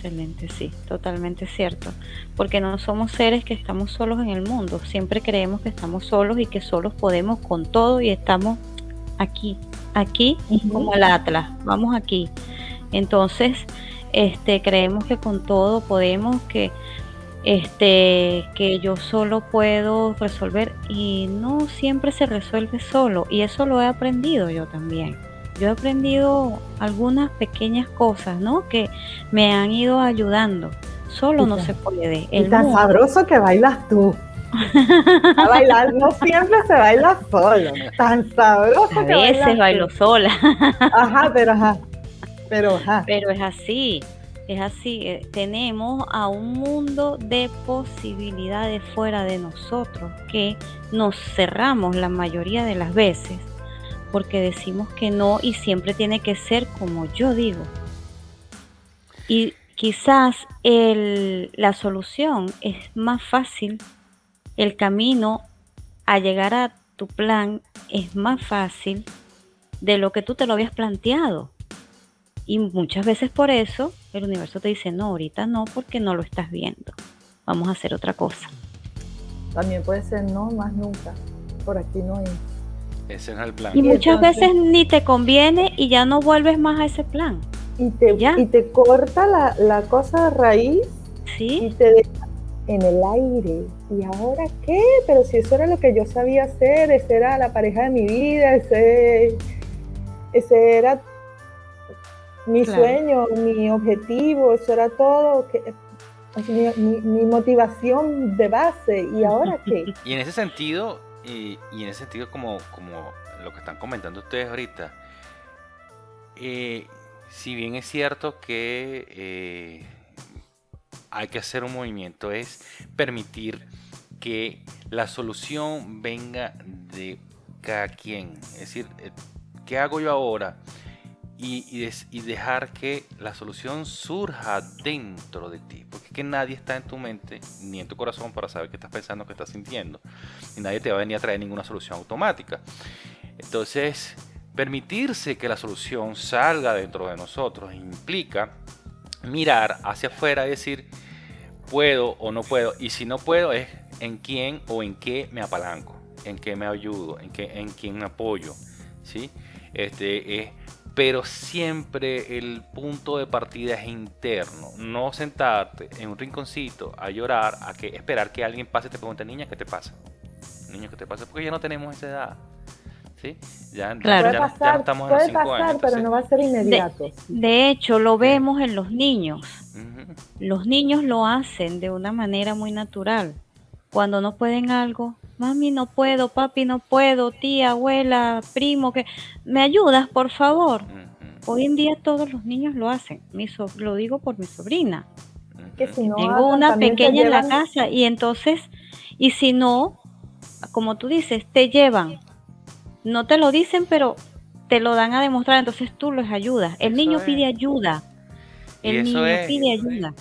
Excelente, sí, totalmente cierto. Porque no somos seres que estamos solos en el mundo. Siempre creemos que estamos solos y que solos podemos con todo y estamos aquí, aquí como el Atlas, vamos aquí. Entonces, este, creemos que con todo podemos, que, este, que yo solo puedo resolver y no siempre se resuelve solo y eso lo he aprendido yo también. Yo he aprendido algunas pequeñas cosas, ¿no? Que me han ido ayudando. Solo no se puede. El y tan sabroso que bailas tú. A bailar no siempre se baila solo. Tan sabroso A veces bailo sola. Ajá, pero ajá. Pero, Pero es así, es así. Eh, tenemos a un mundo de posibilidades fuera de nosotros que nos cerramos la mayoría de las veces porque decimos que no y siempre tiene que ser como yo digo. Y quizás el, la solución es más fácil, el camino a llegar a tu plan es más fácil de lo que tú te lo habías planteado. Y muchas veces por eso el universo te dice, no, ahorita no, porque no lo estás viendo. Vamos a hacer otra cosa. También puede ser, no, más nunca. Por aquí no hay. Ese es el plan. Y, muchas veces ni te conviene y ya no vuelves más a ese plan. Y te, y te corta la, la cosa de raíz ¿Sí? y te deja en el aire. ¿Y ahora qué? Pero si eso era lo que yo sabía hacer, ese era la pareja de mi vida, ese, ese era mi sueño, mi objetivo, eso era todo, que, mi, motivación de base. ¿Y ahora qué? Y en ese sentido, y, en ese sentido como, como lo que están comentando ustedes ahorita, eh, si bien es cierto que eh, hay que hacer un movimiento, es permitir que la solución venga de cada quien. Es decir, eh, ¿qué hago yo ahora? Y, dejar que la solución surja dentro de ti. Porque es que nadie está en tu mente ni en tu corazón para saber qué estás pensando, qué estás sintiendo. Y nadie te va a venir a traer ninguna solución automática. Entonces, permitirse que la solución salga dentro de nosotros implica mirar hacia afuera y decir, puedo o no puedo. Y si no puedo, es en quién o en qué me apalanco, en qué me ayudo, en, qué, en quién me apoyo. ¿sí? Este, es pero siempre el punto de partida es interno. No sentarte en un rinconcito a llorar, a que esperar que alguien pase y te pregunte, niña, ¿qué te pasa? Niño, ¿qué te pasa? Porque ya no tenemos esa edad. ¿Sí? Ya, ya, ya, estamos en los cinco años, pero no va a ser inmediato. De, hecho, lo vemos en los niños. Los niños lo hacen de una manera muy natural. Cuando no pueden algo, mami no puedo, papi no puedo, tía, abuela, primo, que me ayudas, por favor. Hoy en día todos los niños lo hacen. Mi lo digo por mi sobrina. Que si no Tengo una pequeña en la casa y entonces, y si no, como tú dices, te llevan. No te lo dicen, pero te lo dan a demostrar, entonces tú les ayudas. El niño pide ayuda. El niño pide ayuda.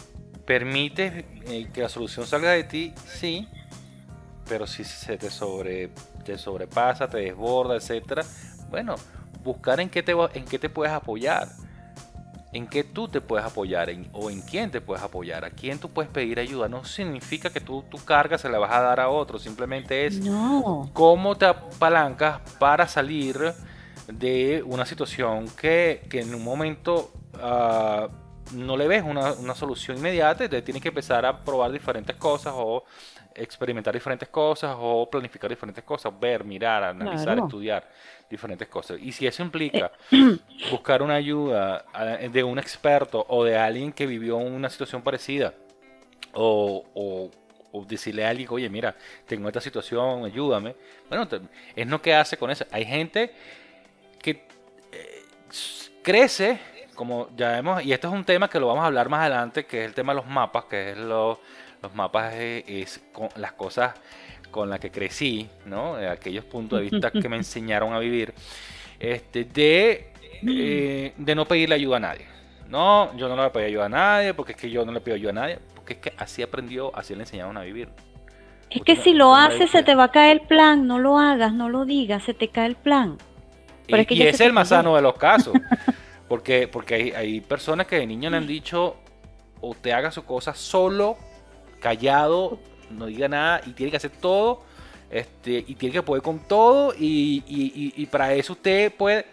Permite eh, que la solución salga de ti, sí, pero si se te, sobre, te sobrepasa, te desborda, etcétera, bueno, buscar en qué te, en qué te puedes apoyar, en qué tú te puedes apoyar o en quién te puedes apoyar, a quién tú puedes pedir ayuda. No significa que tú tu carga se la vas a dar a otro, simplemente es cómo te apalancas para salir de una situación que, en un momento uh, no le ves una, una, solución inmediata te tienes que empezar a probar diferentes cosas o experimentar diferentes cosas o planificar diferentes cosas, ver, mirar, analizar, estudiar diferentes cosas. Y si eso implica eh, buscar una ayuda de un experto o de alguien que vivió una situación parecida o, o decirle a alguien, oye, mira, tengo esta situación, ayúdame. Bueno, es lo que hace con eso. Hay gente que eh, crece, como ya vemos, y esto es un tema que lo vamos a hablar más adelante, que es el tema de los mapas, que es los mapas, es, las cosas con las que crecí, ¿no? aquellos puntos de vista que me enseñaron a vivir, este, de, eh, de no pedirle ayuda a nadie. No, yo no le voy a pedir ayuda a nadie, porque es que yo no le pido ayuda a nadie, porque es que así aprendió, así le enseñaron a vivir. Es que si lo haces se te va a caer el plan, no lo hagas, no lo digas, se te cae el plan. y, ese es el más sano de los casos, porque, porque hay, hay personas que de niño le han dicho o te haga su cosa solo, callado, no diga nada y tiene que hacer todo, este, y tiene que poder con todo, y, y, y para eso usted puede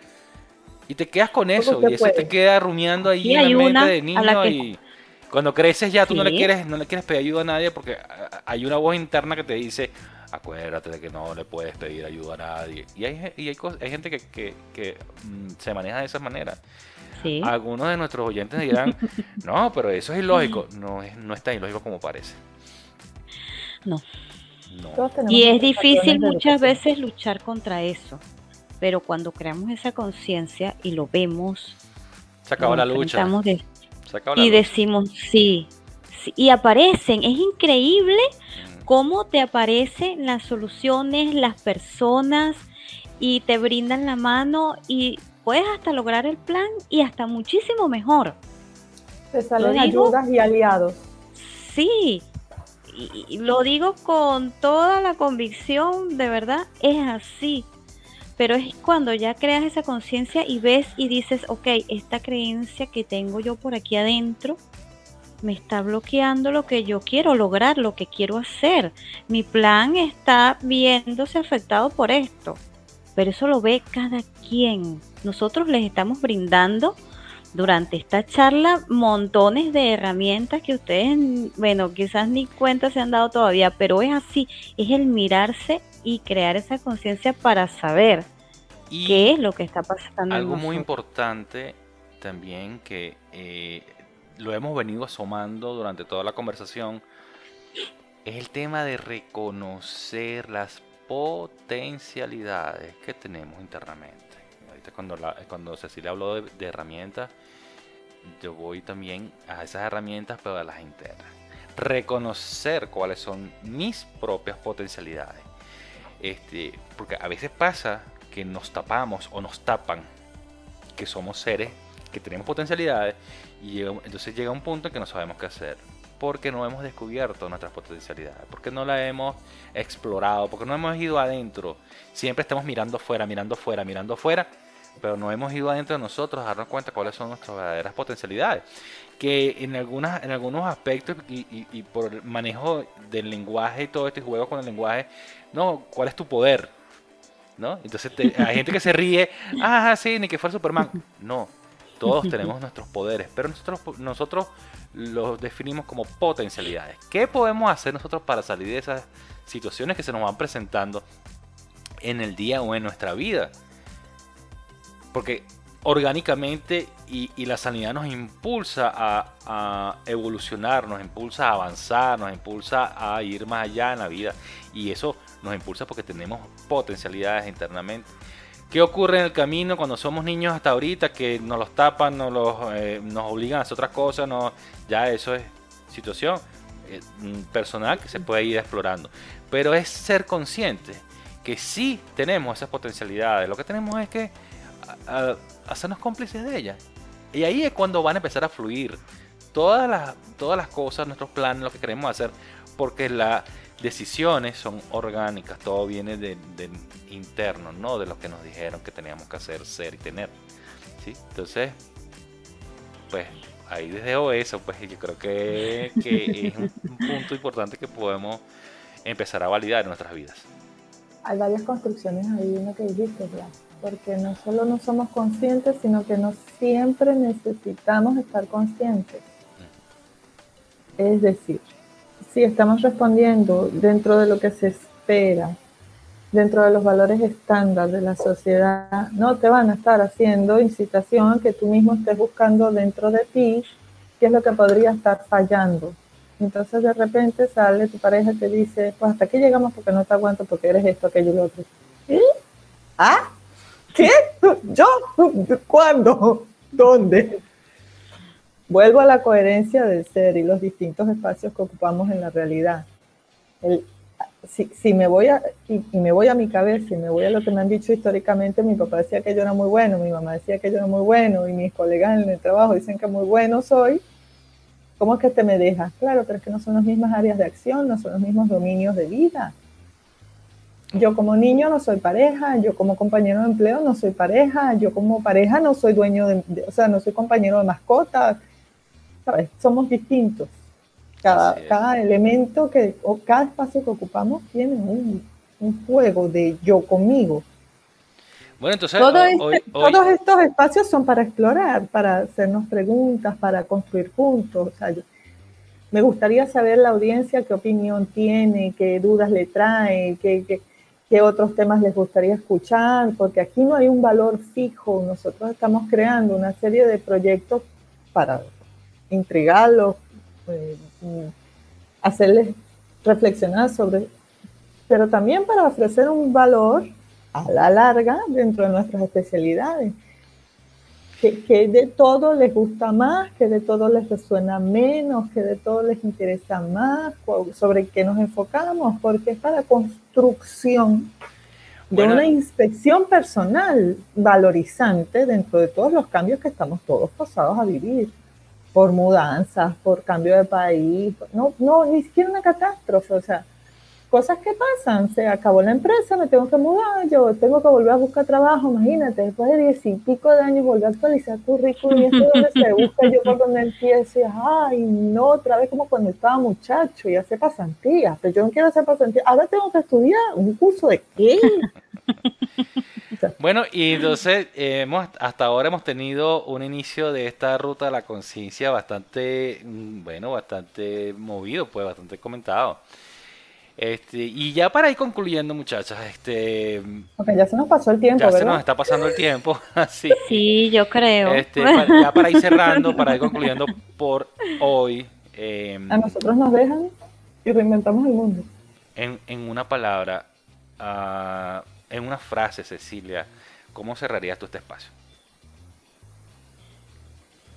y te quedas con eso, y eso te queda rumiando ahí en la mente de niño y cuando creces ya tú no le quieres no le quieres pedir ayuda a nadie porque hay una voz interna que te dice acuérdate de que no le puedes pedir ayuda a nadie. Y hay, y hay, hay gente que, que, mm, se maneja de esa manera. Algunos de nuestros oyentes dirán no pero eso es ilógico no es no es tan ilógico como parece. No, no. y es difícil muchas veces luchar contra eso pero cuando creamos esa conciencia y lo vemos, se acaba la lucha. y decimos sí, Y aparecen, es increíble mm. Cómo te aparecen las soluciones, las personas y te brindan la mano y puedes hasta lograr el plan y hasta muchísimo mejor. Te salen ayudas y aliados. Sí, y lo digo con toda la convicción, de verdad, es así pero es cuando ya creas esa conciencia y ves y dices, ok, esta creencia que tengo yo por aquí adentro me está bloqueando lo que yo quiero lograr, lo que quiero hacer. Mi plan está viéndose afectado por esto, pero eso lo ve cada quien. Nosotros les estamos brindando durante esta charla montones de herramientas que ustedes, bueno, quizás ni cuenta se han dado todavía, pero es así, es el mirarse y crear esa conciencia para saber qué es lo que está pasando. Algo muy importante también que eh, lo hemos venido asomando durante toda la conversación es el tema de reconocer las potencialidades que tenemos internamente. Ahorita cuando, cuando Cecilia habló de, de herramientas, yo voy también a esas herramientas, pero a las internas. Reconocer cuáles son mis propias potencialidades este, porque a veces pasa que nos tapamos o nos tapan que somos seres que tenemos potencialidades y entonces llega un punto en que no sabemos qué hacer porque no hemos descubierto nuestras potencialidades, porque no la hemos explorado, porque no hemos ido adentro. Siempre estamos mirando afuera, mirando afuera, mirando afuera, pero no hemos ido adentro de nosotros a darnos cuenta cuáles son nuestras verdaderas potencialidades que en, algunas, en algunos aspectos y, por el manejo del lenguaje y todo este juego con el lenguaje, no, ¿cuál es tu poder? ¿No? Entonces hay gente que se ríe, ah, sí, ni que fuera Superman. No, todos tenemos nuestros poderes, pero nosotros, nosotros los definimos como potencialidades. ¿Qué podemos hacer nosotros para salir de esas situaciones que se nos van presentando en el día o en nuestra vida? Porque orgánicamente y, la sanidad nos impulsa a, evolucionar, nos impulsa a avanzar, nos impulsa a ir más allá en la vida y eso nos impulsa porque tenemos potencialidades internamente. ¿Qué ocurre en el camino cuando somos niños hasta ahorita que nos los tapan, nos, eh, obligan a hacer otras cosas? Ya eso es situación eh, personal que se puede ir explorando. Pero es ser consciente que sí tenemos esas potencialidades. Lo que tenemos es que hacernos cómplices de ellas. Y ahí es cuando van a empezar a fluir todas las, cosas, nuestros planes, lo que queremos hacer, porque las decisiones son orgánicas, todo viene de, interno, no de lo que nos dijeron que teníamos que hacer, ser y tener. ¿sí? Entonces, pues ahí desde eso, pues yo creo que, que es un punto importante que podemos empezar a validar en nuestras vidas. Hay varias construcciones ahí en lo que dijiste, ¿verdad? porque no solo no somos conscientes, sino que no siempre necesitamos estar conscientes. Es decir, si estamos respondiendo dentro de lo que se espera, dentro de los valores estándar de la sociedad, no te van a estar haciendo incitación que tú mismo estés buscando dentro de ti qué es lo que podría estar fallando. Entonces de repente sale tu pareja y te dice, pues hasta aquí llegamos porque no te aguanto, porque eres esto, aquello y lo otro. ¿Y? ¿Ah? ¿Qué? ¿Yo? ¿Cuándo? ¿Dónde? Vuelvo a la coherencia del ser y los distintos espacios que ocupamos en la realidad. si, me voy a, y, me voy a mi cabeza y me voy a lo que me han dicho históricamente, mi papá decía que yo era muy bueno, mi mamá decía que yo era muy bueno y mis colegas en el trabajo dicen que muy bueno soy, ¿cómo es que te me dejas? Claro, pero es que no son las mismas áreas de acción, no son los mismos dominios de vida. Yo como niño no soy pareja, yo como compañero de empleo no soy pareja, yo como pareja no soy dueño de, o sea, no soy compañero de mascotas, ¿sabes? Somos distintos. Cada, cada elemento que, o cada espacio que ocupamos tiene un, un juego de yo conmigo. Bueno, entonces este, todos estos espacios son para explorar, para hacernos preguntas, para construir juntos. O sea, me gustaría saber la audiencia qué opinión tiene, qué dudas le trae, qué, qué, qué otros temas les gustaría escuchar, porque aquí no hay un valor fijo. Nosotros estamos creando una serie de proyectos para intrigarlos, eh, hacerles reflexionar sobre, pero también para ofrecer un valor a la larga dentro de nuestras especialidades que, de todo les gusta más, que de todo les resuena menos, que de todo les interesa más, sobre qué nos enfocamos, porque es para construcción de una inspección personal valorizante dentro de todos los cambios que estamos todos pasados a vivir, por mudanzas, por cambio de país, no, no, ni siquiera una catástrofe, o sea, cosas que pasan, se acabó la empresa, me tengo que mudar, yo tengo que volver a buscar trabajo, imagínate, después de diez y pico de años volver a actualizar currículum y eso es donde se busca yo por donde empiezo ay no, otra vez como cuando estaba muchacho y hace pasantías, pero yo no quiero hacer pasantías, ahora tengo que estudiar un curso de qué. bueno, y entonces hemos, hasta ahora hemos tenido un inicio de esta ruta de la conciencia bastante, mm, bueno, bastante movido, pues bastante comentado. Este, y ya para ir concluyendo, muchachas, este. Ok, ya se nos pasó el tiempo, ya se nos está pasando el tiempo, así. Sí, yo creo. Este, ya para ir cerrando, para ir concluyendo por hoy. Em, a nosotros nos dejan y reinventamos el mundo. En, en una palabra, uh, en una frase, Cecilia, ¿cómo cerrarías tú este espacio?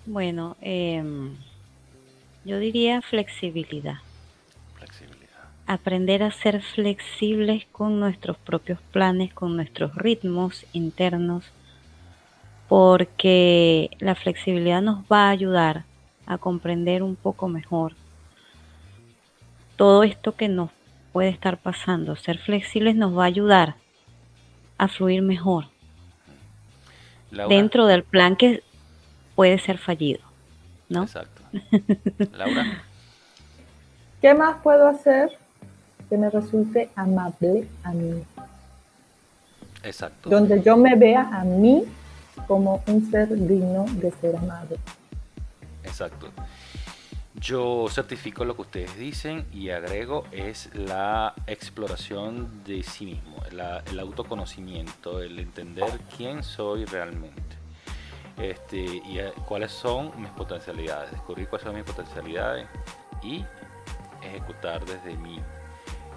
Bueno, eh, yo diría flexibilidad aprender a ser flexibles con nuestros propios planes, con nuestros ritmos internos, porque la flexibilidad nos va a ayudar a comprender un poco mejor todo esto que nos puede estar pasando. Ser flexibles nos va a ayudar a fluir mejor dentro del plan que puede ser fallido, ¿no? Exacto. Laura. ¿Qué más puedo hacer que me resulte amable a mí. Exacto. Donde yo me vea a mí como un ser digno de ser amado. Exacto. Yo certifico lo que ustedes dicen y agrego es la exploración de sí mismo, el autoconocimiento, el entender quién soy realmente. Este, y eh, cuáles son mis potencialidades, descubrir cuáles son mis potencialidades y ejecutar desde mi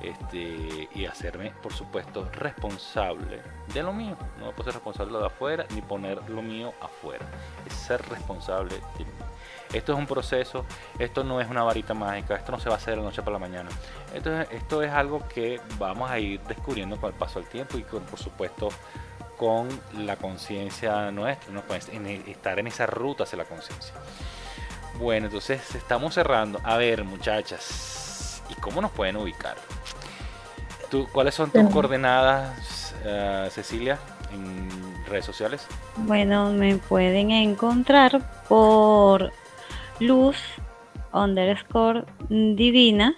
este, y hacerme, por supuesto, responsable de lo mío. No puedo ser responsable de afuera ni poner lo mío afuera. Es ser responsable de mí. Esto es un proceso, esto no es una varita mágica, esto no se va a hacer de la noche para la mañana. Esto es, esto es algo que vamos a ir descubriendo con el paso del tiempo y con, por supuesto con la conciencia nuestra, ¿no? estar en esa ruta hacia la conciencia. Bueno, entonces estamos cerrando. A ver, muchachas, ¿y cómo nos pueden ubicar? ¿Cuáles son tus coordenadas, eh, Cecilia, en redes sociales? Bueno, me pueden encontrar por luz underscore divina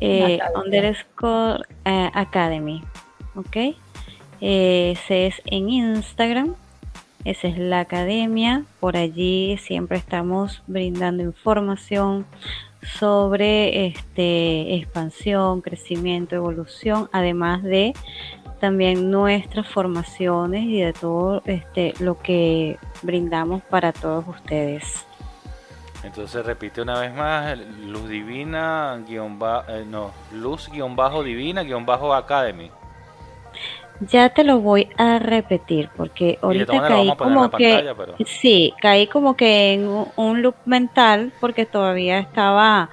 eh, underscore eh, academy ok ese es en instagram esa es la academia. Por allí siempre estamos brindando información sobre este, expansión, crecimiento, evolución, además de también nuestras formaciones y de todo este, lo que brindamos para todos ustedes. Entonces repite una vez más, Luz Divina, guion eh, no, Luz guion bajo Divina, guion bajo Academy. Ya te lo voy a repetir porque ahorita caí como que sí, caí como que en un, loop mental porque todavía estaba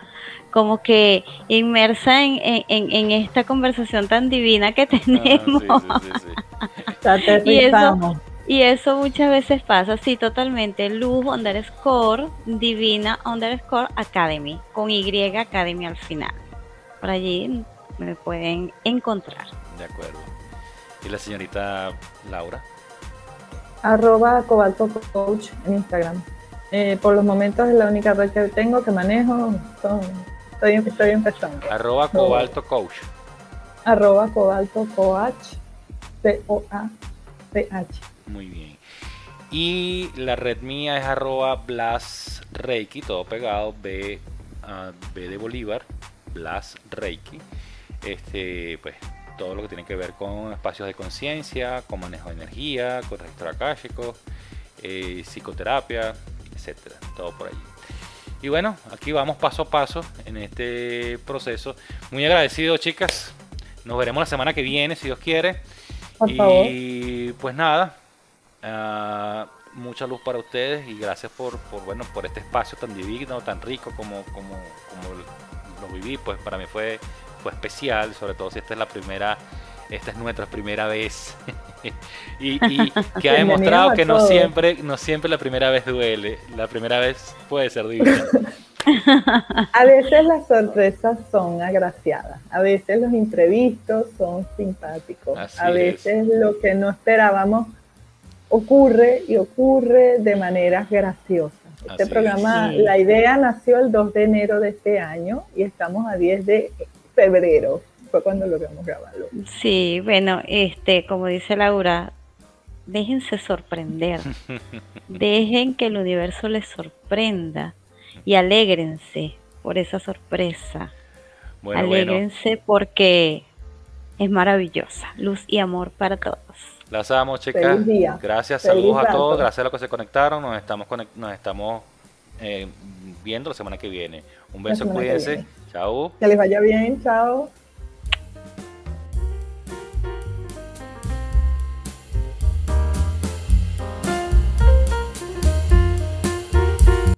como que inmersa en, en, esta conversación tan divina que ah, tenemos. y, eso, y eso muchas veces pasa, sí, totalmente. Luz underscore divina underscore academy, con Y academy al final. Por allí me pueden encontrar. De acuerdo. ¿Y la señorita Laura? Arroba Cobalto Coach en Instagram. Eh, por los momentos es la única red que tengo que manejo. Estoy, estoy empezando. Arroba Cobalto Coach. Arroba Cobalto Coach. C-O-A-C-H. Muy bien. Y la red mía es arroba Blas Reiki, todo pegado, B, uh, B de Bolívar, Blas Reiki. Este, pues todo lo que tiene que ver con espacios de conciencia, con manejo de energía, con registro akáshico, eh, psicoterapia, etcétera, todo por allí. Y bueno, aquí vamos paso a paso en este proceso. Muy agradecido, chicas. Nos veremos la semana que viene, si Dios quiere. y pues nada, ah, mucha luz para ustedes y gracias por, por, bueno, por este espacio tan divino, tan rico como, como, como lo viví. Pues para mí fue especial, sobre todo si esta es la primera, esta es nuestra primera vez. y, que ha demostrado que no siempre, no siempre la primera vez duele, la primera vez puede ser divina. a veces las sorpresas son agraciadas, a veces los imprevistos son simpáticos, a veces lo que no esperábamos ocurre y ocurre de maneras graciosas. Este programa, la idea nació el 2 de enero de este año y estamos a 10 de febrero fue cuando logramos grabarlo. Sí, bueno, este, como dice Laura, déjense sorprender, dejen que el universo les sorprenda y alégrense por esa sorpresa. Bueno, alégrense porque es maravillosa, luz y amor para todos. Las amo, chicas. Gracias, saludos a todos, gracias a los que se conectaron, nos estamos nos estamos eh, viendo la semana que viene. Un beso, cuídense. Chao. Que les vaya bien, chao.